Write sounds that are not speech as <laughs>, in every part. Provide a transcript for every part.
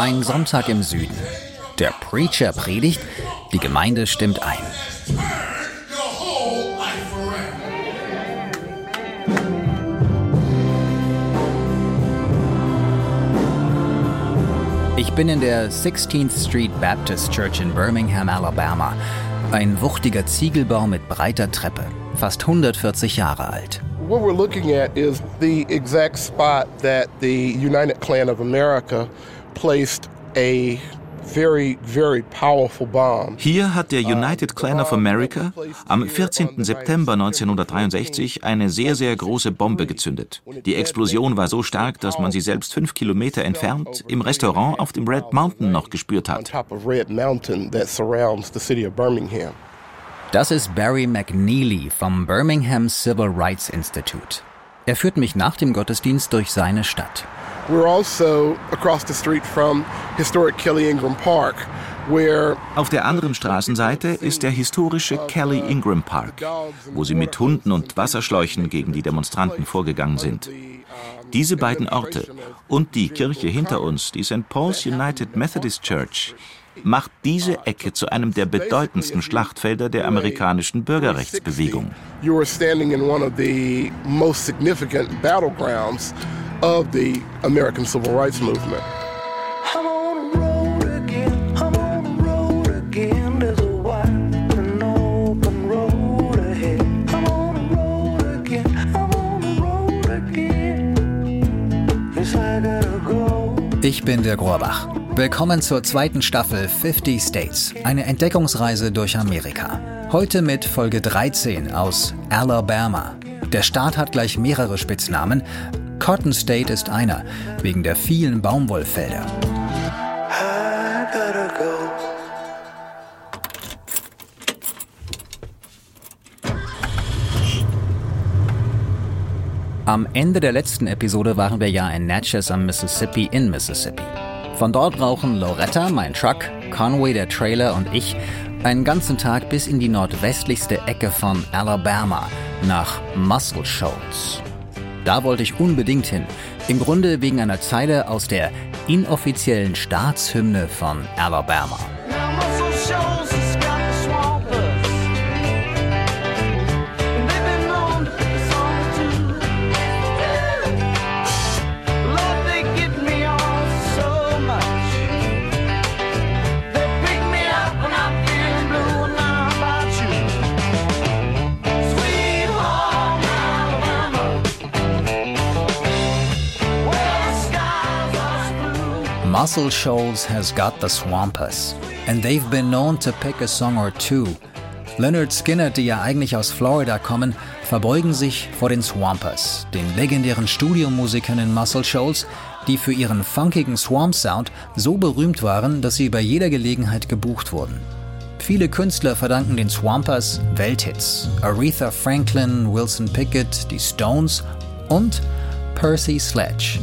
Ein Sonntag im Süden. Der Preacher predigt, die Gemeinde stimmt ein. Ich bin in der 16th Street Baptist Church in Birmingham, Alabama. Ein wuchtiger Ziegelbau mit breiter Treppe, fast 140 Jahre alt. What we're looking at is the exact spot that the United Klan of America placed a very, very powerful bomb. Hier hat der United Klan of America am 14. September 1963 eine sehr, sehr große Bombe gezündet. Die Explosion war so stark, dass man sie selbst fünf Kilometer entfernt im Restaurant auf dem Red Mountain noch gespürt hat. Das ist Barry McNeely vom Birmingham Civil Rights Institute. Er führt mich nach dem Gottesdienst durch seine Stadt. Also. Auf der anderen Straßenseite ist der historische Kelly Ingram Park, wo sie mit Hunden und Wasserschläuchen gegen die Demonstranten vorgegangen sind. Diese beiden Orte und die Kirche hinter uns, die St. Paul's United Methodist Church, macht diese Ecke zu einem der bedeutendsten Schlachtfelder der amerikanischen Bürgerrechtsbewegung. You are standing in one of the most significant battlegrounds of the American Civil Rights Movement. Ich bin der Grohrbach. Willkommen zur zweiten Staffel 50 States, eine Entdeckungsreise durch Amerika. Heute mit Folge 13 aus Alabama. Der Staat hat gleich mehrere Spitznamen. Cotton State ist einer, wegen der vielen Baumwollfelder. Am Ende der letzten Episode waren wir ja in Natchez am Mississippi in Mississippi. Von dort rauchen Loretta, mein Truck, Conway, der Trailer und ich einen ganzen Tag bis in die nordwestlichste Ecke von Alabama nach Muscle Shoals. Da wollte ich unbedingt hin. Im Grunde wegen einer Zeile aus der inoffiziellen Staatshymne von Alabama. Muscle Shoals has got the Swampers, and they've been known to pick a song or two. Leonard Skinner, die ja eigentlich aus Florida kommen, verbeugen sich vor den Swampers, den legendären Studiomusikern in Muscle Shoals, die für ihren funkigen Swamp-Sound so berühmt waren, dass sie bei jeder Gelegenheit gebucht wurden. Viele Künstler verdanken den Swampers Welthits. Aretha Franklin, Wilson Pickett, die Stones und Percy Sledge.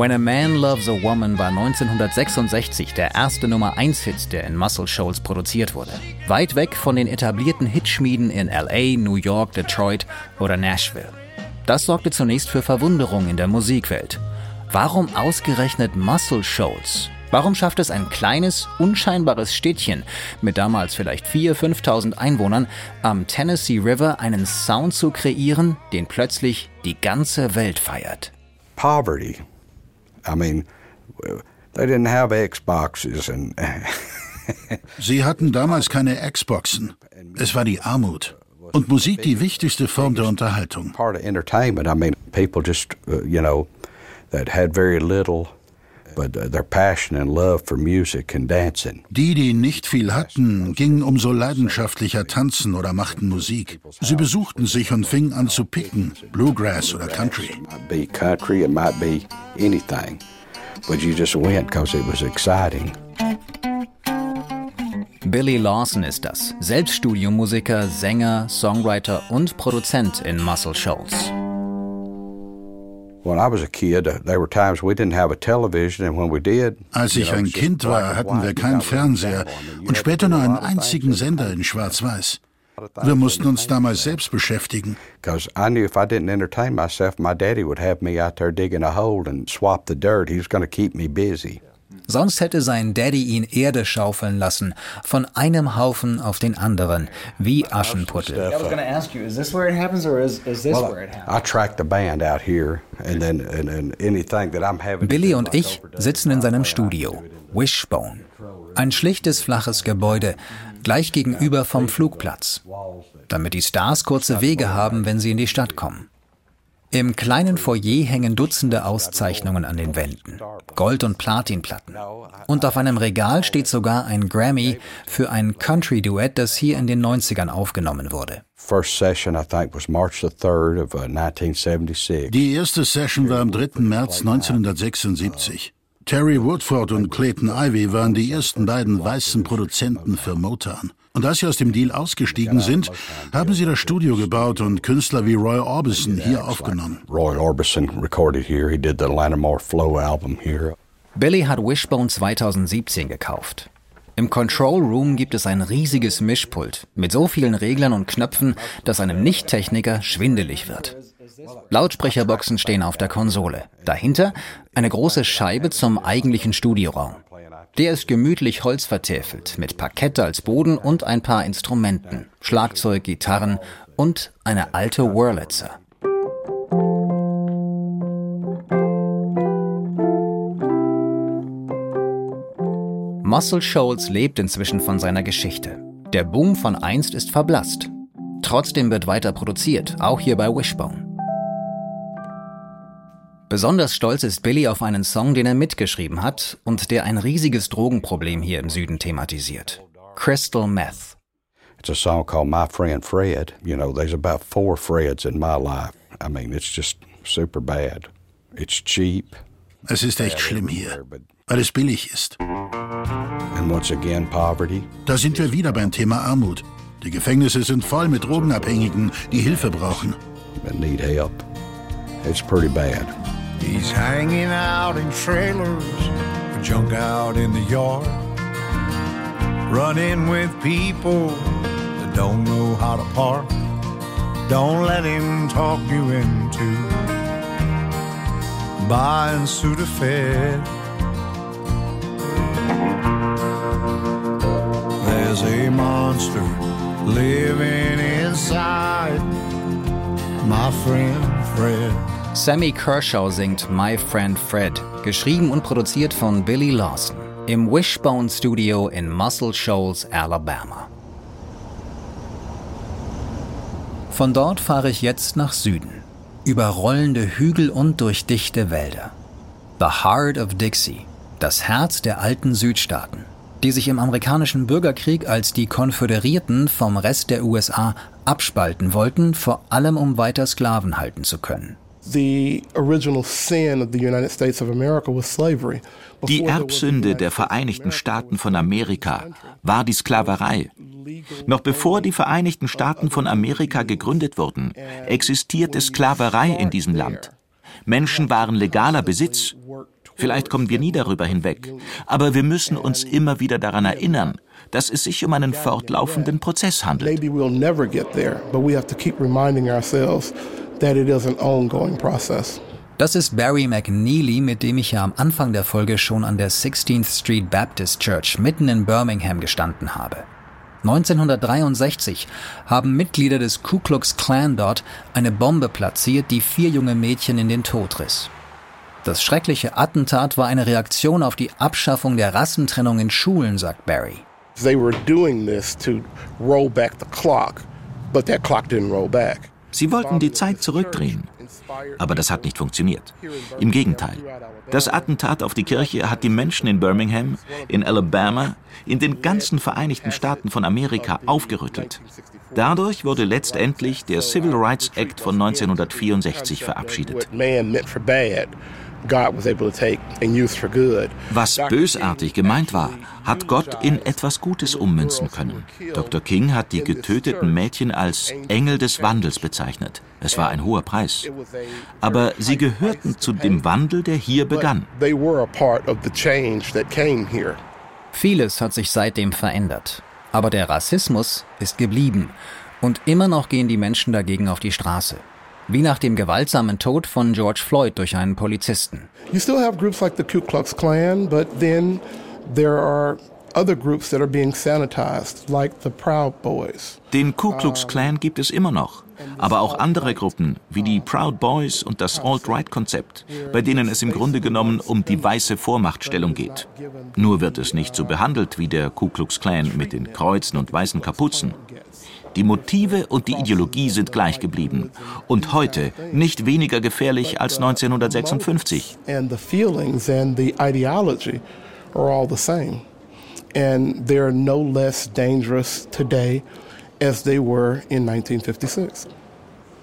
When a Man Loves a Woman war 1966 der erste Nummer 1 Hit, der in Muscle Shoals produziert wurde. Weit weg von den etablierten Hitschmieden in LA, New York, Detroit oder Nashville. Das sorgte zunächst für Verwunderung in der Musikwelt. Warum ausgerechnet Muscle Shoals? Warum schafft es ein kleines, unscheinbares Städtchen mit damals vielleicht 4.000, 5.000 Einwohnern am Tennessee River einen Sound zu kreieren, den plötzlich die ganze Welt feiert? Poverty I mean, they didn't have Xboxes and <laughs> Sie hatten damals keine Xboxen. Es war die Armut. Und Musik die wichtigste Form der Unterhaltung. Part of entertainment. I mean, people just, uh, you know, that had very little Die, die nicht viel hatten, gingen umso leidenschaftlicher tanzen oder machten Musik. Sie besuchten sich und fingen an zu picken, Bluegrass oder Country. It might be country, it might be anything, but you just went because it was exciting. Billy Lawson ist das, selbst Als ich ein Kind war, hatten wir keinen Fernseher und später nur einen einzigen Sender in Schwarz-Weiß. Wir mussten uns damals selbst beschäftigen. Sonst hätte sein Daddy ihn Erde schaufeln lassen, von einem Haufen auf den anderen, wie Aschenputtel. Billy und ich sitzen in seinem Studio, Wishbone. Ein schlichtes, flaches Gebäude, gleich gegenüber vom Flugplatz, damit die Stars kurze Wege haben, wenn sie in die Stadt kommen. Im kleinen Foyer hängen Dutzende Auszeichnungen an den Wänden, Gold- und Platinplatten. Und auf einem Regal steht sogar ein Grammy für ein Country-Duett, das hier in den 90ern aufgenommen wurde. Uh, Die erste Session war am 3. März 1976. Terry Woodford und Clayton Ivy waren die ersten beiden weißen Produzenten für Motown. Und als sie aus dem Deal ausgestiegen sind, haben sie das Studio gebaut und Künstler wie Roy Orbison hier aufgenommen. Roy Orbison recorded here. He did the Lanamore Flow album here. Billy hat Wishbone 2017 gekauft. Im Control Room gibt es ein riesiges Mischpult mit so vielen Reglern und Knöpfen, dass einem Nicht-Techniker schwindelig wird. Lautsprecherboxen stehen auf der Konsole. Dahinter eine große Scheibe zum eigentlichen Studioraum. Der ist gemütlich holzvertäfelt, mit Parkett als Boden und ein paar Instrumenten, Schlagzeug, Gitarren und eine alte Wurlitzer. Muscle Shoals lebt inzwischen von seiner Geschichte. Der Boom von einst ist verblasst. Trotzdem wird weiter produziert, auch hier bei Wishbone. Besonders stolz ist Billy auf einen Song, den er mitgeschrieben hat und der ein riesiges Drogenproblem hier im Süden thematisiert. Crystal Meth. It's a song called My Friend Fred. You know, there's about four Freds in my life. I mean, it's just super bad. It's cheap. Es ist echt schlimm hier, weil es billig ist. And once again, poverty. Da sind wir wieder beim Thema Armut. Die Gefängnisse sind voll mit Drogenabhängigen, die Hilfe brauchen. And need help. It's pretty bad. He's hanging out in trailers, junk out in the yard, running with people that don't know how to park. Don't let him talk you into buying Sudafed. There's a monster living inside my friend Fred. Sammy Kershaw singt My Friend Fred, geschrieben und produziert von Billy Lawson im Wishbone Studio in Muscle Shoals, Alabama. Von dort fahre ich jetzt nach Süden, über rollende Hügel und durch dichte Wälder. The Heart of Dixie, das Herz der alten Südstaaten, die sich im amerikanischen Bürgerkrieg als die Konföderierten vom Rest der USA abspalten wollten, vor allem um weiter Sklaven halten zu können. Die Erbsünde der Vereinigten Staaten von Amerika war die Sklaverei. Noch bevor die Vereinigten Staaten von Amerika gegründet wurden, existierte Sklaverei in diesem Land. Menschen waren legaler Besitz. Vielleicht kommen wir nie darüber hinweg, aber wir müssen uns immer wieder daran erinnern, dass es sich um einen fortlaufenden Prozess handelt. Das ist Barry McNeely, mit dem ich ja am Anfang der Folge schon an der 16th Street Baptist Church mitten in Birmingham gestanden habe. 1963 haben Mitglieder des Ku Klux Klan dort eine Bombe platziert, die vier junge Mädchen in den Tod riss. Das schreckliche Attentat war eine Reaktion auf die Abschaffung der Rassentrennung in Schulen, sagt Barry. They were doing this to roll back the clock, but that clock didn't roll back. Sie wollten die Zeit zurückdrehen. Aber das hat nicht funktioniert. Im Gegenteil. Das Attentat auf die Kirche hat die Menschen in Birmingham, in Alabama, in den ganzen Vereinigten Staaten von Amerika aufgerüttelt. Dadurch wurde letztendlich der Civil Rights Act von 1964 verabschiedet. Was bösartig gemeint war, hat Gott in etwas Gutes ummünzen können. Dr. King hat die getöteten Mädchen als Engel des Wandels bezeichnet. Es war ein hoher Preis. Aber sie gehörten zu dem Wandel, der hier begann. Vieles hat sich seitdem verändert. Aber der Rassismus ist geblieben. Und immer noch gehen die Menschen dagegen auf die Straße. Wie nach dem gewaltsamen Tod von George Floyd durch einen Polizisten. You still have groups like the Ku Klux Klan, but then there are other groups that are being sanitized, like the Proud Boys. Den Ku Klux Klan gibt es immer noch, aber auch andere Gruppen wie die Proud Boys und das Alt-Right-Konzept, bei denen es im Grunde genommen um die weiße Vormachtstellung geht. Nur wird es nicht so behandelt wie der Ku Klux Klan mit den Kreuzen und weißen Kapuzen. Die Motive und die Ideologie sind gleich geblieben und heute nicht weniger gefährlich als 1956. And the feelings and the ideology are all the same. And they're no less dangerous today as they were in 1956.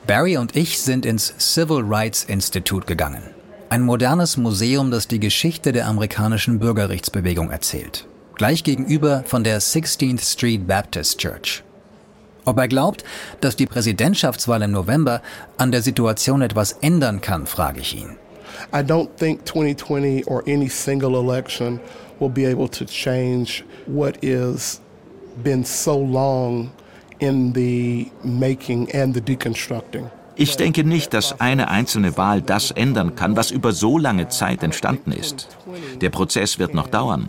Barry und ich sind ins Civil Rights Institute gegangen. Ein modernes Museum, das die Geschichte der amerikanischen Bürgerrechtsbewegung erzählt. Gleich gegenüber von der 16th Street Baptist Church. Ob er glaubt, dass die Präsidentschaftswahl im November an der Situation etwas ändern kann, frage ich ihn. I don't think 2020 or any single election will be able to change what is been so long in the making and the deconstructing. Ich denke nicht, dass eine einzelne Wahl das ändern kann, was über so lange Zeit entstanden ist. Der Prozess wird noch dauern.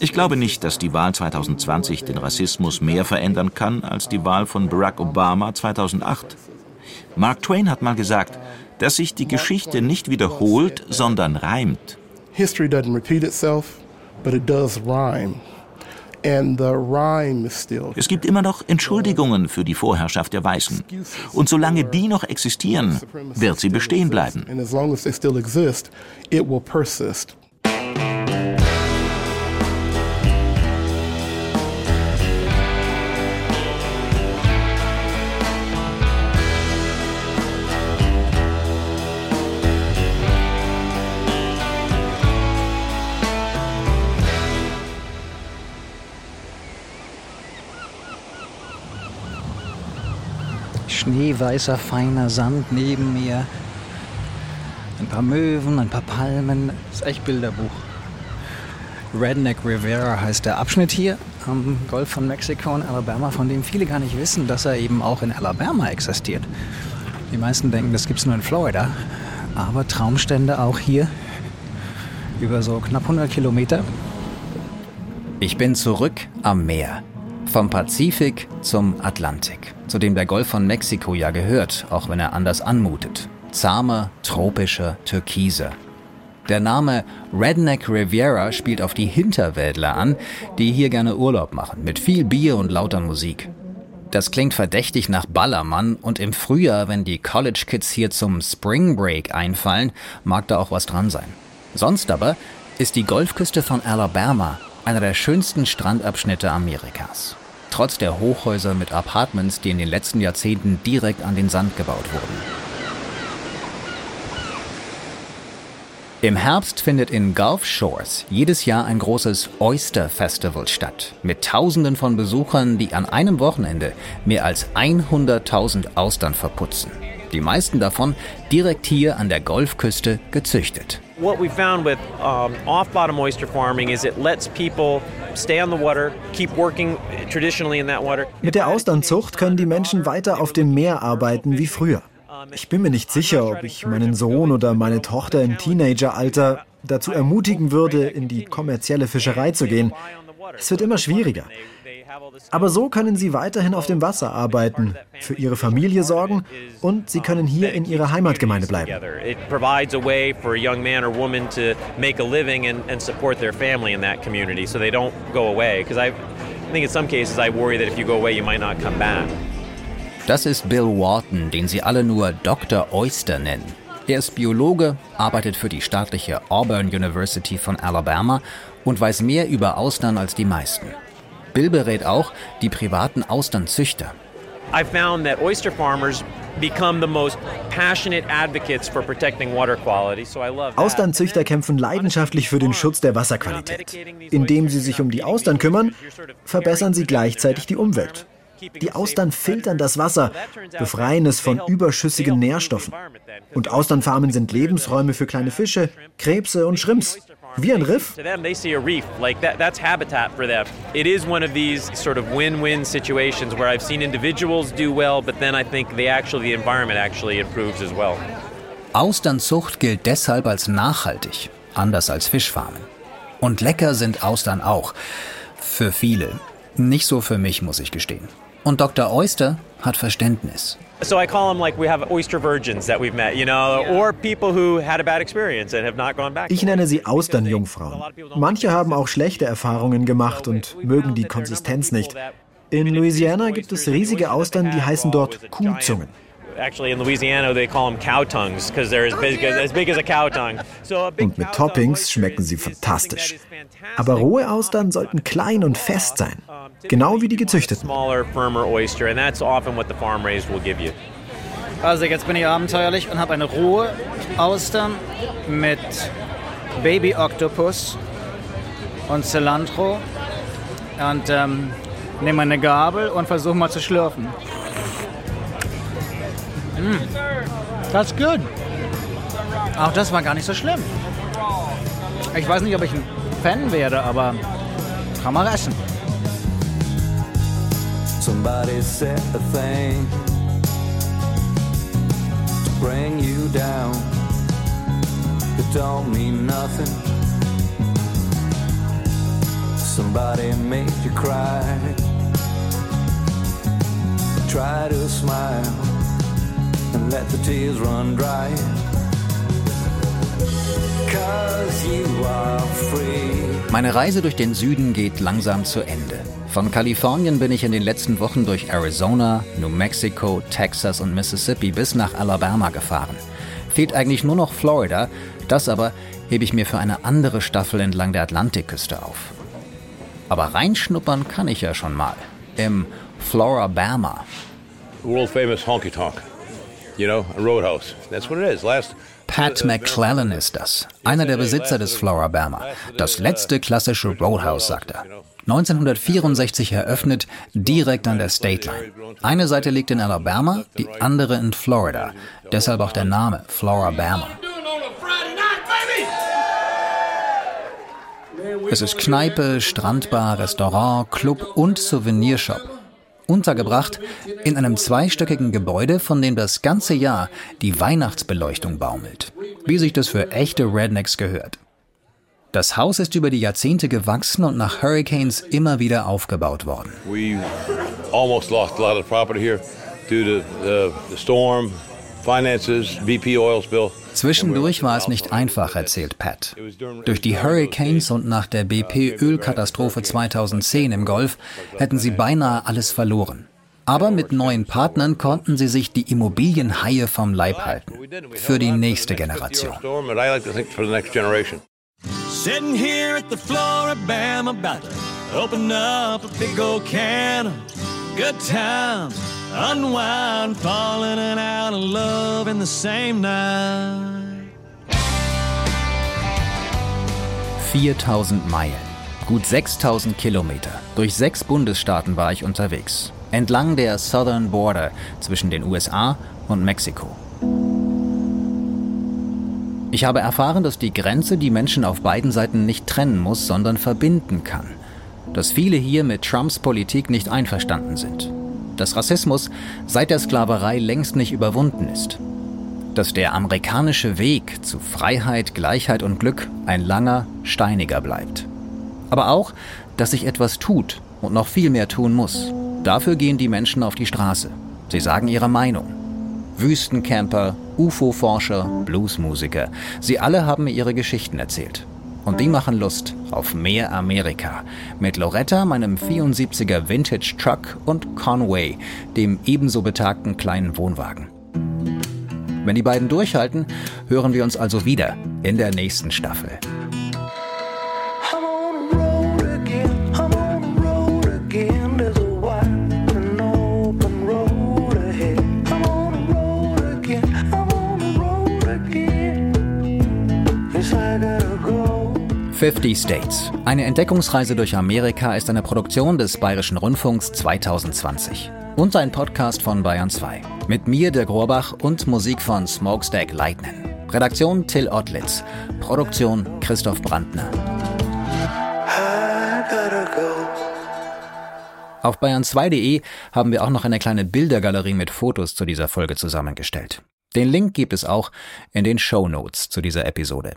Ich glaube nicht, dass die Wahl 2020 den Rassismus mehr verändern kann als die Wahl von Barack Obama 2008. Mark Twain hat mal gesagt, dass sich die Geschichte nicht wiederholt, sondern reimt. History doesn't repeat itself, but it does rhyme. Es gibt immer noch Entschuldigungen für die Vorherrschaft der Weißen. Und solange die noch existieren, wird sie bestehen bleiben. Schneeweißer, feiner Sand neben mir. Ein paar Möwen, ein paar Palmen. Das ist echt Bilderbuch. Redneck Rivera heißt der Abschnitt hier am Golf von Mexiko und Alabama, von dem viele gar nicht wissen, dass er eben auch in Alabama existiert. Die meisten denken, das gibt es nur in Florida. Aber Traumstände auch hier über so knapp 100 Kilometer. Ich bin zurück am Meer. Vom Pazifik zum Atlantik, zu dem der Golf von Mexiko ja gehört, auch wenn er anders anmutet. Zahmer, tropischer, türkiser. Der Name Redneck Riviera spielt auf die Hinterwäldler an, die hier gerne Urlaub machen, mit viel Bier und lauter Musik. Das klingt verdächtig nach Ballermann und im Frühjahr, wenn die College Kids hier zum Spring Break einfallen, mag da auch was dran sein. Sonst aber ist die Golfküste von Alabama einer der schönsten Strandabschnitte Amerikas. Trotz der Hochhäuser mit Apartments, die in den letzten Jahrzehnten direkt an den Sand gebaut wurden. Im Herbst findet in Gulf Shores jedes Jahr ein großes Oyster Festival statt, mit Tausenden von Besuchern, die an einem Wochenende mehr als 100.000 Austern verputzen. Die meisten davon direkt hier an der Golfküste gezüchtet. What we found with um, off-bottom oyster farming is it lets people stay on the water, keep working traditionally in that water. Mit der Austernzucht können die Menschen weiter auf dem Meer arbeiten wie früher. Ich bin mir nicht sicher, ob ich meinen Sohn oder meine Tochter im Teenageralter dazu ermutigen würde, in die kommerzielle Fischerei zu gehen. Es wird immer schwieriger. Aber so können sie weiterhin auf dem Wasser arbeiten, für ihre Familie sorgen und sie können hier in ihrer Heimatgemeinde bleiben. It provides a way for a young man or woman to make a living and, and support their family in that community so they don't go away. Because I think in some cases I worry that if you go away, you might not come back. Das ist Bill Wharton, den sie alle nur Dr. Oyster nennen. Er ist Biologe, arbeitet für die staatliche Auburn University von Alabama und weiß mehr über Austern als die meisten. Bill berät auch die privaten Austernzüchter. I found that oyster farmers Austernzüchter kämpfen leidenschaftlich für den Schutz der Wasserqualität. Indem sie sich um die Austern kümmern, verbessern sie gleichzeitig die Umwelt. Die Austern filtern das Wasser, befreien es von überschüssigen Nährstoffen. Und Austernfarmen sind Lebensräume für kleine Fische, Krebse und Schrimps. Wie ein Riff. To them, they see a reef. Like that, that's habitat for them. It is one of these sort of win-win situations where I've seen individuals do well, but then I think the actually the environment actually improves as well. Austernzucht gilt deshalb als nachhaltig, anders als Fischfarmen. Und lecker sind Austern auch. Für viele. Nicht so für mich, muss ich gestehen. Und Dr. Oyster hat Verständnis. So I call them like we have oyster virgins that we've met, you know, or people who had a bad experience and have not gone back. Ich nenne sie Austernjungfrauen. Manche haben auch schlechte Erfahrungen gemacht und mögen die Konsistenz nicht. In Louisiana gibt es riesige Austern, die heißen dort Kuhzungen. Actually, in Louisiana, they call them cow tongues because they're as big, as big as a cow tongue. Und mit Toppings schmecken sie fantastisch. Aber rohe Austern sollten klein und fest sein, genau wie die gezüchteten. Also jetzt bin ich abenteuerlich und habe eine rohe Austern mit Baby Octopus und Cilantro und ähm, nehme eine Gabel und versuche mal zu schlürfen. Mm. That's good. Auch das war gar nicht so schlimm. Ich weiß nicht, ob ich ein Fan werde, aber kann man essen. Somebody said a thing to bring you down. It don't mean nothing. Somebody made you cry. Try to smile let the tears run dry. Meine Reise durch den Süden geht langsam zu Ende. Von Kalifornien bin ich in den letzten Wochen durch Arizona, New Mexico, Texas und Mississippi bis nach Alabama gefahren. Fehlt eigentlich nur noch Florida, das aber hebe ich mir für eine andere Staffel entlang der Atlantikküste auf. Aber reinschnuppern kann ich ja schon mal. Im Florabama. World famous honky tonk. You know, a roadhouse. That's what it is. Last Pat McClellan ist das, einer der Besitzer des Florabama. Das letzte klassische Roadhouse, sagt er. 1964 eröffnet, direkt an der State Line. Eine Seite liegt in Alabama, die andere in Florida. Deshalb auch der Name Florabama. Es ist Kneipe, Strandbar, Restaurant, Club und Souvenirshop untergebracht in einem zweistöckigen Gebäude, von dem das ganze Jahr die Weihnachtsbeleuchtung baumelt, wie sich das für echte Rednecks gehört. Das Haus ist über die Jahrzehnte gewachsen und nach Hurricanes immer wieder aufgebaut worden. We almost lost a lot of property here due to the, the storm, finances, BP oil spill. Zwischendurch war es nicht einfach, erzählt Pat. Durch die Hurricanes und nach der BP-Ölkatastrophe 2010 im Golf hätten sie beinahe alles verloren. Aber mit neuen Partnern konnten sie sich die Immobilienhaie vom Leib halten. Für die nächste Generation. Sitting here at the Floribama about to open up a big old can of good times. Unwind, falling and out of love in the same night. 4000 Meilen, gut 6000 Kilometer. Durch sechs Bundesstaaten war ich unterwegs. Entlang der Southern Border zwischen den USA und Mexiko. Ich habe erfahren, dass die Grenze die Menschen auf beiden Seiten nicht trennen muss, sondern verbinden kann. Dass viele hier mit Trumps Politik nicht einverstanden sind dass Rassismus seit der Sklaverei längst nicht überwunden ist. Dass der amerikanische Weg zu Freiheit, Gleichheit und Glück ein langer, steiniger bleibt. Aber auch, dass sich etwas tut und noch viel mehr tun muss. Dafür gehen die Menschen auf die Straße. Sie sagen ihre Meinung. Wüstencamper, UFO-Forscher, Bluesmusiker, sie alle haben ihre Geschichten erzählt. Und die machen Lust auf mehr Amerika. Mit Loretta, meinem 74er Vintage Truck und Conway, dem ebenso betagten kleinen Wohnwagen. Wenn die beiden durchhalten, hören wir uns also wieder in der nächsten Staffel. 50 States. Eine Entdeckungsreise durch Amerika ist eine Produktion des Bayerischen Rundfunks 2020 und ein Podcast von Bayern 2. Mit mir, der Grorbach und Musik von Smokestack Lightning. Redaktion Till Ottlitz. Produktion Christoph Brandner. Auf bayern2.de haben wir auch noch eine kleine Bildergalerie mit Fotos zu dieser Folge zusammengestellt. Den Link gibt es auch in den Show Notes zu dieser Episode.